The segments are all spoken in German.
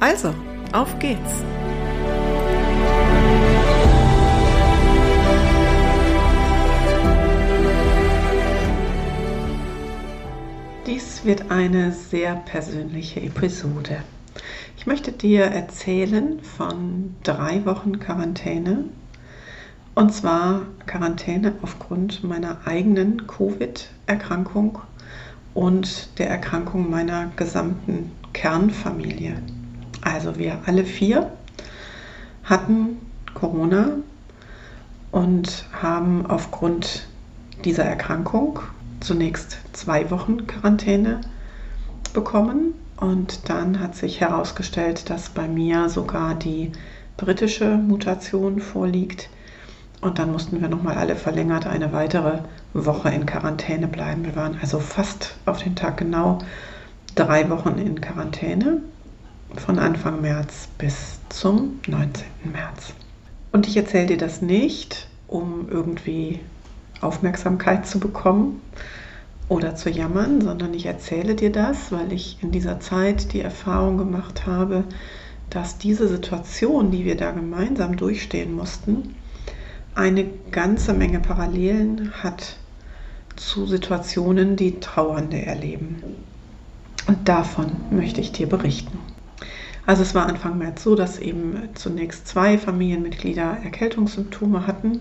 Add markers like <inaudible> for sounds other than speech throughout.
Also, auf geht's! Dies wird eine sehr persönliche Episode. Ich möchte dir erzählen von drei Wochen Quarantäne. Und zwar Quarantäne aufgrund meiner eigenen Covid-Erkrankung und der Erkrankung meiner gesamten Kernfamilie. Also wir alle vier hatten Corona und haben aufgrund dieser Erkrankung zunächst zwei Wochen Quarantäne bekommen und dann hat sich herausgestellt, dass bei mir sogar die britische Mutation vorliegt. Und dann mussten wir nochmal alle verlängert eine weitere Woche in Quarantäne bleiben. Wir waren also fast auf den Tag genau drei Wochen in Quarantäne von Anfang März bis zum 19. März. Und ich erzähle dir das nicht, um irgendwie Aufmerksamkeit zu bekommen, oder zu jammern, sondern ich erzähle dir das, weil ich in dieser Zeit die Erfahrung gemacht habe, dass diese Situation, die wir da gemeinsam durchstehen mussten, eine ganze Menge Parallelen hat zu Situationen, die Trauernde erleben. Und davon möchte ich dir berichten. Also es war Anfang März so, dass eben zunächst zwei Familienmitglieder Erkältungssymptome hatten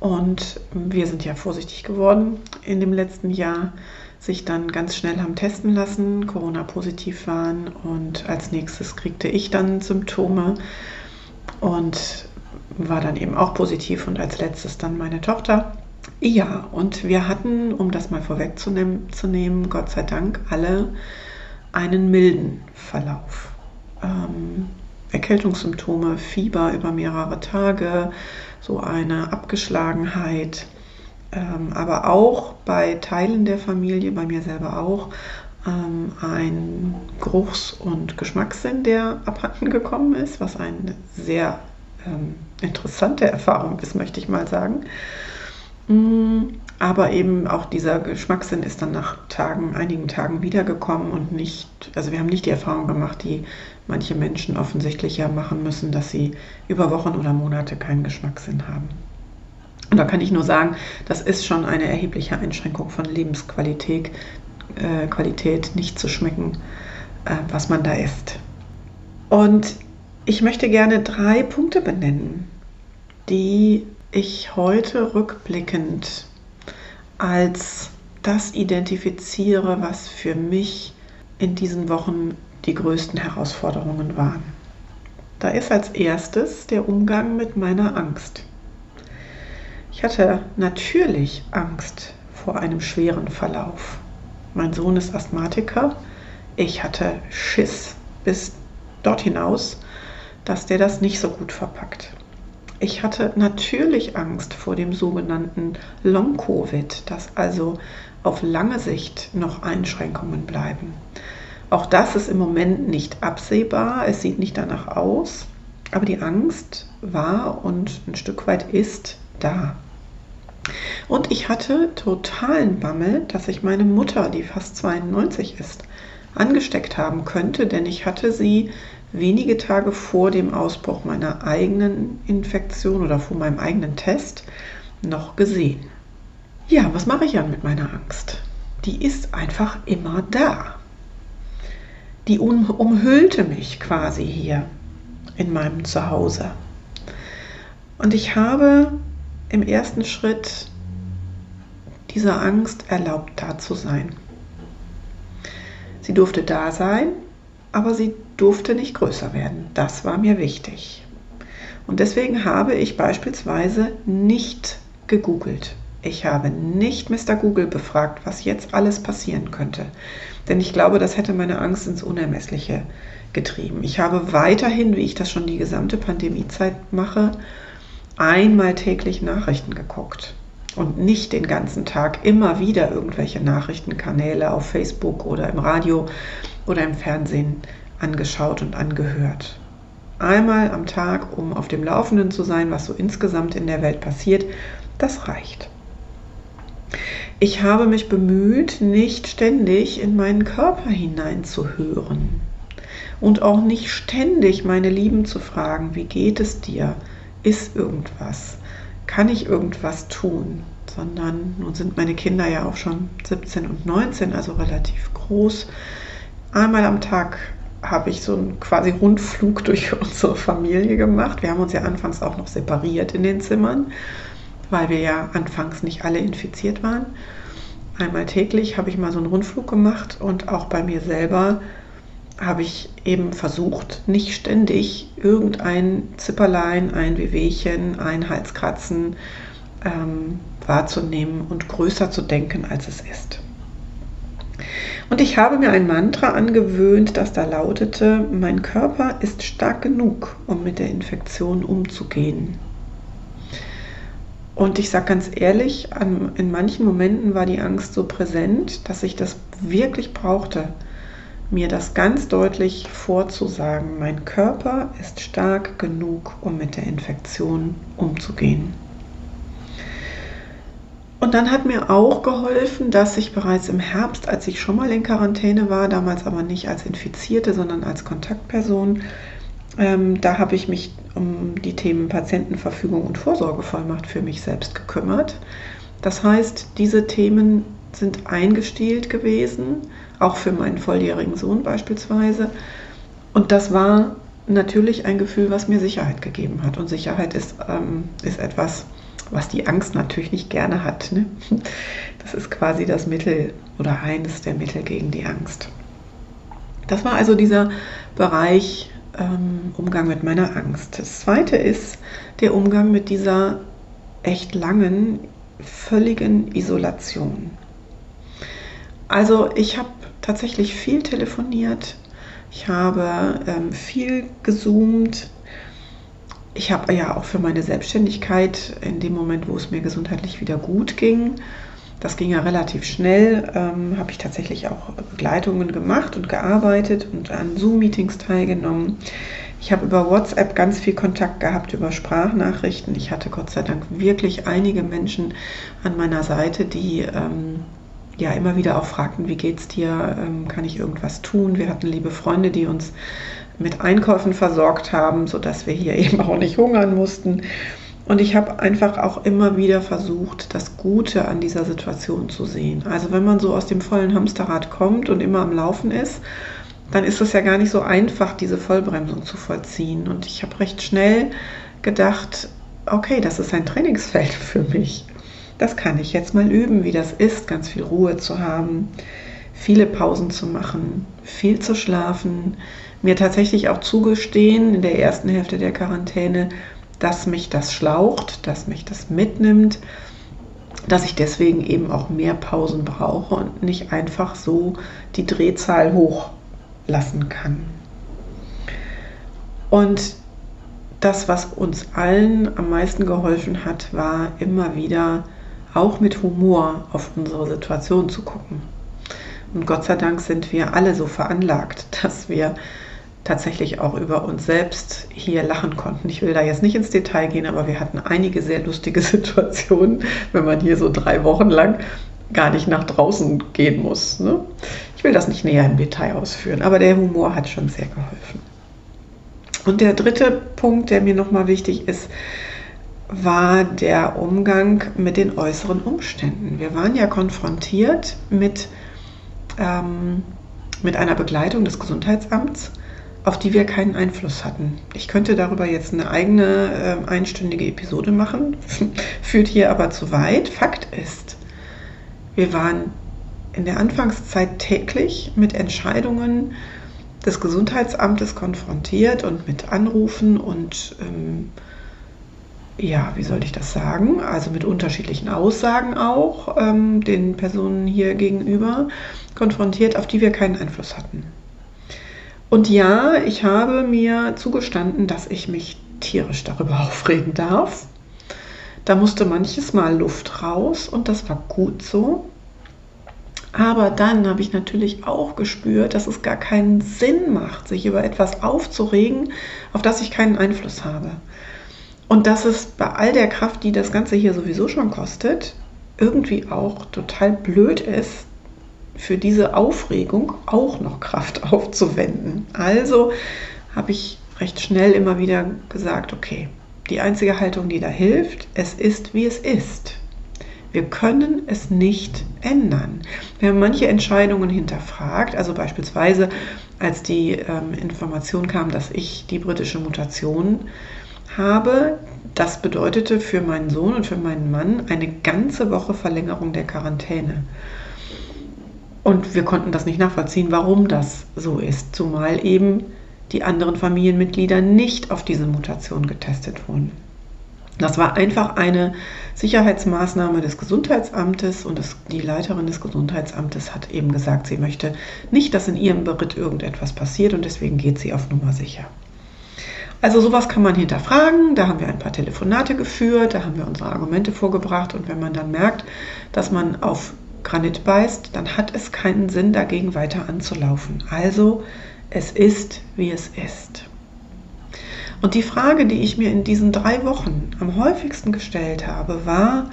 und wir sind ja vorsichtig geworden in dem letzten Jahr, sich dann ganz schnell haben testen lassen, Corona-positiv waren und als nächstes kriegte ich dann Symptome und war dann eben auch positiv und als letztes dann meine Tochter. Ja, und wir hatten, um das mal vorwegzunehmen, Gott sei Dank alle einen milden Verlauf. Ähm, Erkältungssymptome, Fieber über mehrere Tage, so eine Abgeschlagenheit, ähm, aber auch bei Teilen der Familie, bei mir selber auch, ähm, ein Geruchs- und Geschmackssinn, der abhanden gekommen ist, was eine sehr ähm, interessante Erfahrung ist, möchte ich mal sagen. Mm, aber eben auch dieser Geschmackssinn ist dann nach Tagen, einigen Tagen wiedergekommen und nicht, also wir haben nicht die Erfahrung gemacht, die manche Menschen offensichtlich ja machen müssen, dass sie über Wochen oder Monate keinen Geschmackssinn haben. Und da kann ich nur sagen, das ist schon eine erhebliche Einschränkung von Lebensqualität, äh, Qualität, nicht zu schmecken, äh, was man da isst. Und ich möchte gerne drei Punkte benennen, die ich heute rückblickend als das identifiziere, was für mich in diesen Wochen die größten Herausforderungen waren. Da ist als erstes der Umgang mit meiner Angst. Ich hatte natürlich Angst vor einem schweren Verlauf. Mein Sohn ist Asthmatiker. Ich hatte Schiss bis dort hinaus, dass der das nicht so gut verpackt. Ich hatte natürlich Angst vor dem sogenannten Long-Covid, dass also auf lange Sicht noch Einschränkungen bleiben. Auch das ist im Moment nicht absehbar, es sieht nicht danach aus, aber die Angst war und ein Stück weit ist da. Und ich hatte totalen Bammel, dass ich meine Mutter, die fast 92 ist, angesteckt haben könnte, denn ich hatte sie wenige Tage vor dem Ausbruch meiner eigenen Infektion oder vor meinem eigenen Test noch gesehen. Ja, was mache ich dann mit meiner Angst? Die ist einfach immer da. Die um, umhüllte mich quasi hier in meinem Zuhause. Und ich habe im ersten Schritt dieser Angst erlaubt, da zu sein. Sie durfte da sein, aber sie durfte nicht größer werden. Das war mir wichtig. Und deswegen habe ich beispielsweise nicht gegoogelt. Ich habe nicht Mr. Google befragt, was jetzt alles passieren könnte. Denn ich glaube, das hätte meine Angst ins Unermessliche getrieben. Ich habe weiterhin, wie ich das schon die gesamte Pandemiezeit mache, einmal täglich Nachrichten geguckt und nicht den ganzen Tag immer wieder irgendwelche Nachrichtenkanäle auf Facebook oder im Radio oder im Fernsehen angeschaut und angehört. Einmal am Tag, um auf dem Laufenden zu sein, was so insgesamt in der Welt passiert, das reicht. Ich habe mich bemüht, nicht ständig in meinen Körper hineinzuhören und auch nicht ständig meine Lieben zu fragen, wie geht es dir? Ist irgendwas? Kann ich irgendwas tun? Sondern nun sind meine Kinder ja auch schon 17 und 19, also relativ groß. Einmal am Tag habe ich so einen quasi Rundflug durch <laughs> unsere Familie gemacht. Wir haben uns ja anfangs auch noch separiert in den Zimmern, weil wir ja anfangs nicht alle infiziert waren. Einmal täglich habe ich mal so einen Rundflug gemacht und auch bei mir selber habe ich eben versucht, nicht ständig irgendein Zipperlein, ein Wehwehchen, ein Halskratzen ähm, wahrzunehmen und größer zu denken, als es ist. Und ich habe mir ein Mantra angewöhnt, das da lautete, mein Körper ist stark genug, um mit der Infektion umzugehen. Und ich sage ganz ehrlich, an, in manchen Momenten war die Angst so präsent, dass ich das wirklich brauchte, mir das ganz deutlich vorzusagen. Mein Körper ist stark genug, um mit der Infektion umzugehen. Und dann hat mir auch geholfen, dass ich bereits im Herbst, als ich schon mal in Quarantäne war, damals aber nicht als Infizierte, sondern als Kontaktperson, ähm, da habe ich mich um die Themen Patientenverfügung und Vorsorgevollmacht für mich selbst gekümmert. Das heißt, diese Themen sind eingestielt gewesen, auch für meinen volljährigen Sohn beispielsweise. Und das war natürlich ein Gefühl, was mir Sicherheit gegeben hat. Und Sicherheit ist, ähm, ist etwas, was die Angst natürlich nicht gerne hat. Ne? Das ist quasi das Mittel oder eines der Mittel gegen die Angst. Das war also dieser Bereich ähm, Umgang mit meiner Angst. Das zweite ist der Umgang mit dieser echt langen, völligen Isolation. Also ich habe tatsächlich viel telefoniert, ich habe ähm, viel gezoomt, ich habe ja auch für meine Selbstständigkeit in dem Moment, wo es mir gesundheitlich wieder gut ging, das ging ja relativ schnell, ähm, habe ich tatsächlich auch Begleitungen gemacht und gearbeitet und an Zoom-Meetings teilgenommen. Ich habe über WhatsApp ganz viel Kontakt gehabt, über Sprachnachrichten. Ich hatte Gott sei Dank wirklich einige Menschen an meiner Seite, die ähm, ja immer wieder auch fragten, wie geht's dir, ähm, kann ich irgendwas tun? Wir hatten liebe Freunde, die uns mit Einkäufen versorgt haben, sodass wir hier <laughs> eben auch nicht hungern mussten. Und ich habe einfach auch immer wieder versucht, das Gute an dieser Situation zu sehen. Also wenn man so aus dem vollen Hamsterrad kommt und immer am Laufen ist, dann ist es ja gar nicht so einfach, diese Vollbremsung zu vollziehen. Und ich habe recht schnell gedacht, okay, das ist ein Trainingsfeld <laughs> für mich. Das kann ich jetzt mal üben, wie das ist, ganz viel Ruhe zu haben, viele Pausen zu machen, viel zu schlafen, mir tatsächlich auch zugestehen in der ersten Hälfte der Quarantäne, dass mich das schlaucht, dass mich das mitnimmt, dass ich deswegen eben auch mehr Pausen brauche und nicht einfach so die Drehzahl hochlassen kann. Und das, was uns allen am meisten geholfen hat, war immer wieder auch mit Humor auf unsere Situation zu gucken. Und Gott sei Dank sind wir alle so veranlagt, <laughs> dass wir tatsächlich auch über uns selbst hier lachen konnten. Ich will da jetzt nicht ins Detail gehen, aber wir hatten einige sehr lustige <laughs> Situationen, wenn man hier so drei Wochen lang gar nicht nach draußen gehen muss. Ne? Ich will das nicht näher im Detail ausführen, aber der Humor hat schon sehr geholfen. Und der dritte Punkt, der mir nochmal wichtig ist, war der Umgang mit den äußeren Umständen. Wir waren ja konfrontiert mit, ähm, mit einer Begleitung des Gesundheitsamts auf die wir keinen Einfluss hatten. Ich könnte darüber jetzt eine eigene äh, einstündige Episode machen, <laughs> führt hier aber zu weit. Fakt ist, wir waren in der Anfangszeit täglich mit Entscheidungen des Gesundheitsamtes konfrontiert und mit Anrufen und ähm, ja, wie soll ich das sagen? Also mit unterschiedlichen Aussagen auch ähm, den Personen hier gegenüber konfrontiert, auf die wir keinen Einfluss hatten. Und ja, ich habe mir zugestanden, dass ich mich tierisch darüber <laughs> aufregen darf. Da musste manches Mal Luft raus und das war gut so. Aber dann habe ich natürlich auch gespürt, dass es gar keinen Sinn macht, sich über etwas aufzuregen, auf das ich keinen Einfluss habe. Und dass es bei all der Kraft, die das Ganze hier sowieso schon kostet, irgendwie auch total blöd ist, für diese Aufregung auch noch Kraft <laughs> aufzuwenden. Also habe ich recht schnell immer wieder gesagt, okay, die einzige Haltung, die da hilft, es ist, wie es ist. Wir können es nicht ändern. Wir haben manche Entscheidungen hinterfragt, also beispielsweise als die ähm, Information kam, dass ich die britische Mutation habe, das bedeutete für meinen Sohn und für meinen Mann eine ganze Woche Verlängerung der Quarantäne. Und wir konnten das nicht nachvollziehen, warum das so ist, zumal eben die anderen Familienmitglieder nicht auf diese Mutation getestet wurden. Das war einfach eine Sicherheitsmaßnahme des Gesundheitsamtes und das, die Leiterin des Gesundheitsamtes hat eben gesagt, sie möchte nicht, dass in ihrem Beritt irgendetwas passiert und deswegen geht sie auf Nummer sicher. Also sowas kann man hinterfragen, da haben wir ein paar Telefonate geführt, da haben wir unsere Argumente vorgebracht und wenn man dann merkt, dass man auf Granit beißt, dann hat es keinen Sinn, dagegen weiter anzulaufen. Also es ist, wie es ist. Und die Frage, die ich mir in diesen drei Wochen am häufigsten gestellt habe, war,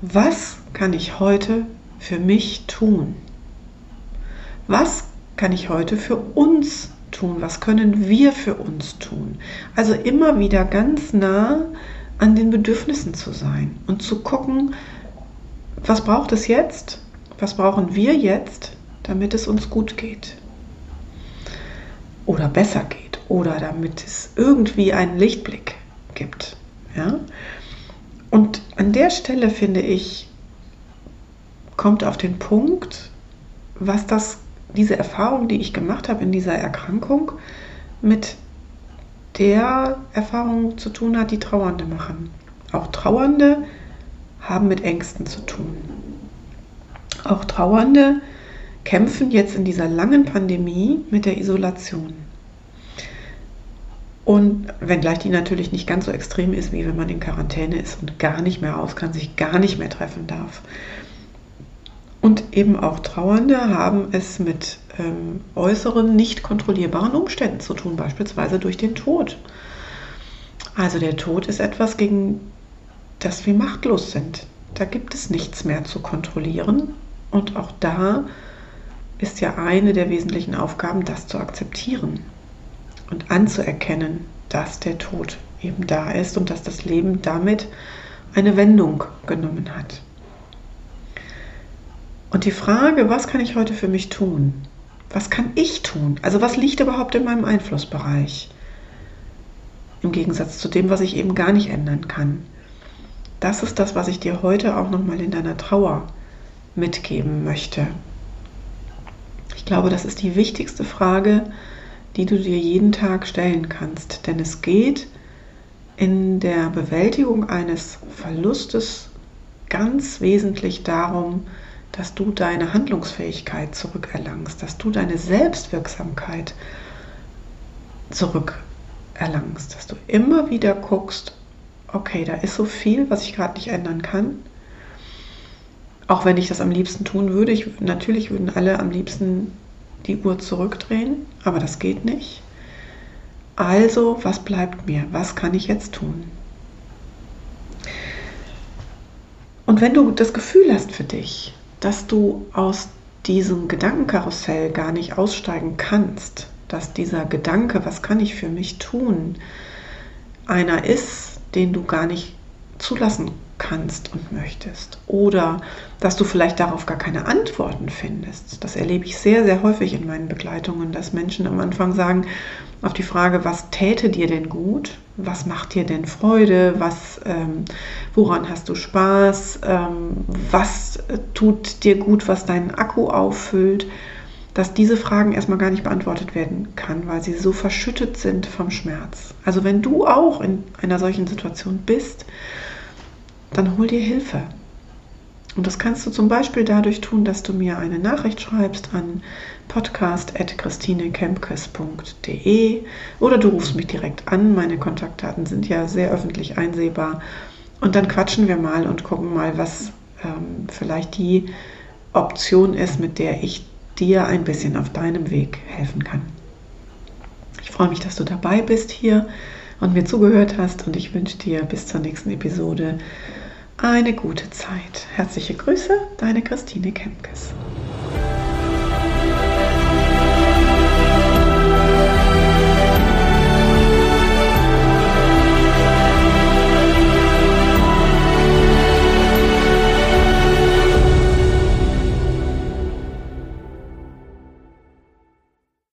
was kann ich heute für mich tun? Was kann ich heute für uns tun? Was können wir für uns tun? Also immer wieder ganz nah an den Bedürfnissen zu sein und zu gucken, was braucht es jetzt? Was brauchen wir jetzt, damit es uns gut geht? Oder besser geht? Oder damit es irgendwie einen Lichtblick gibt? Ja? Und an der Stelle finde ich, kommt auf den Punkt, was das, diese Erfahrung, die ich gemacht habe in dieser Erkrankung, mit der Erfahrung zu tun hat, die Trauernde machen. Auch Trauernde haben mit Ängsten zu tun. Auch Trauernde kämpfen jetzt in dieser langen Pandemie mit der Isolation. Und wenngleich die natürlich nicht ganz so extrem ist, wie wenn man in Quarantäne ist und gar nicht mehr raus kann, sich gar nicht mehr treffen darf. Und eben auch Trauernde haben es mit ähm, äußeren, nicht kontrollierbaren Umständen zu tun, beispielsweise durch den Tod. Also der Tod ist etwas, gegen dass wir machtlos sind. Da gibt es nichts mehr zu kontrollieren. Und auch da ist ja eine der wesentlichen Aufgaben, das zu akzeptieren und anzuerkennen, dass der Tod eben da ist und dass das Leben damit eine Wendung genommen hat. Und die Frage, was kann ich heute für mich tun? Was kann ich tun? Also was liegt überhaupt in meinem Einflussbereich? Im Gegensatz zu dem, was ich eben gar nicht ändern kann das ist das, was ich dir heute auch nochmal in deiner Trauer mitgeben möchte. Ich glaube, das ist die wichtigste Frage, die du dir jeden Tag stellen kannst. Denn es geht in der Bewältigung eines Verlustes ganz wesentlich darum, dass du deine Handlungsfähigkeit zurückerlangst, dass du deine Selbstwirksamkeit zurückerlangst, dass du immer wieder guckst, okay, da ist so viel, was ich gerade nicht ändern kann. Auch wenn ich das am liebsten tun würde. Ich, natürlich würden alle am liebsten die Uhr zurückdrehen, aber das geht nicht. Also, was bleibt mir? Was kann ich jetzt tun? Und wenn du das Gefühl hast für dich, dass du aus diesem Gedankenkarussell gar nicht aussteigen kannst, dass dieser Gedanke, was kann ich für mich tun, einer ist, den du gar nicht zulassen kannst und möchtest. Oder dass du vielleicht darauf gar keine Antworten findest. Das erlebe ich sehr, sehr häufig in meinen Begleitungen, dass Menschen am Anfang sagen, auf die Frage, was täte dir denn gut? Was macht dir denn Freude? Was, ähm, woran hast du Spaß? Ähm, was tut dir gut, was deinen Akku auffüllt? Dass diese Fragen erstmal gar nicht beantwortet werden kann, weil sie so verschüttet sind vom Schmerz. Also wenn du auch in einer solchen Situation bist, dann hol dir Hilfe. Und das kannst du zum Beispiel dadurch tun, dass du mir eine Nachricht schreibst an podcast.christinekempkes.de oder du rufst mich direkt an. Meine Kontaktdaten sind ja sehr öffentlich einsehbar. Und dann quatschen wir mal und gucken mal, was ähm, vielleicht die Option ist, mit der ich dir ein bisschen auf deinem Weg helfen kann. Ich freue mich, dass du dabei bist hier und mir zugehört hast und ich wünsche dir bis zur nächsten Episode eine gute Zeit. Herzliche Grüße, deine Christine Kempkes.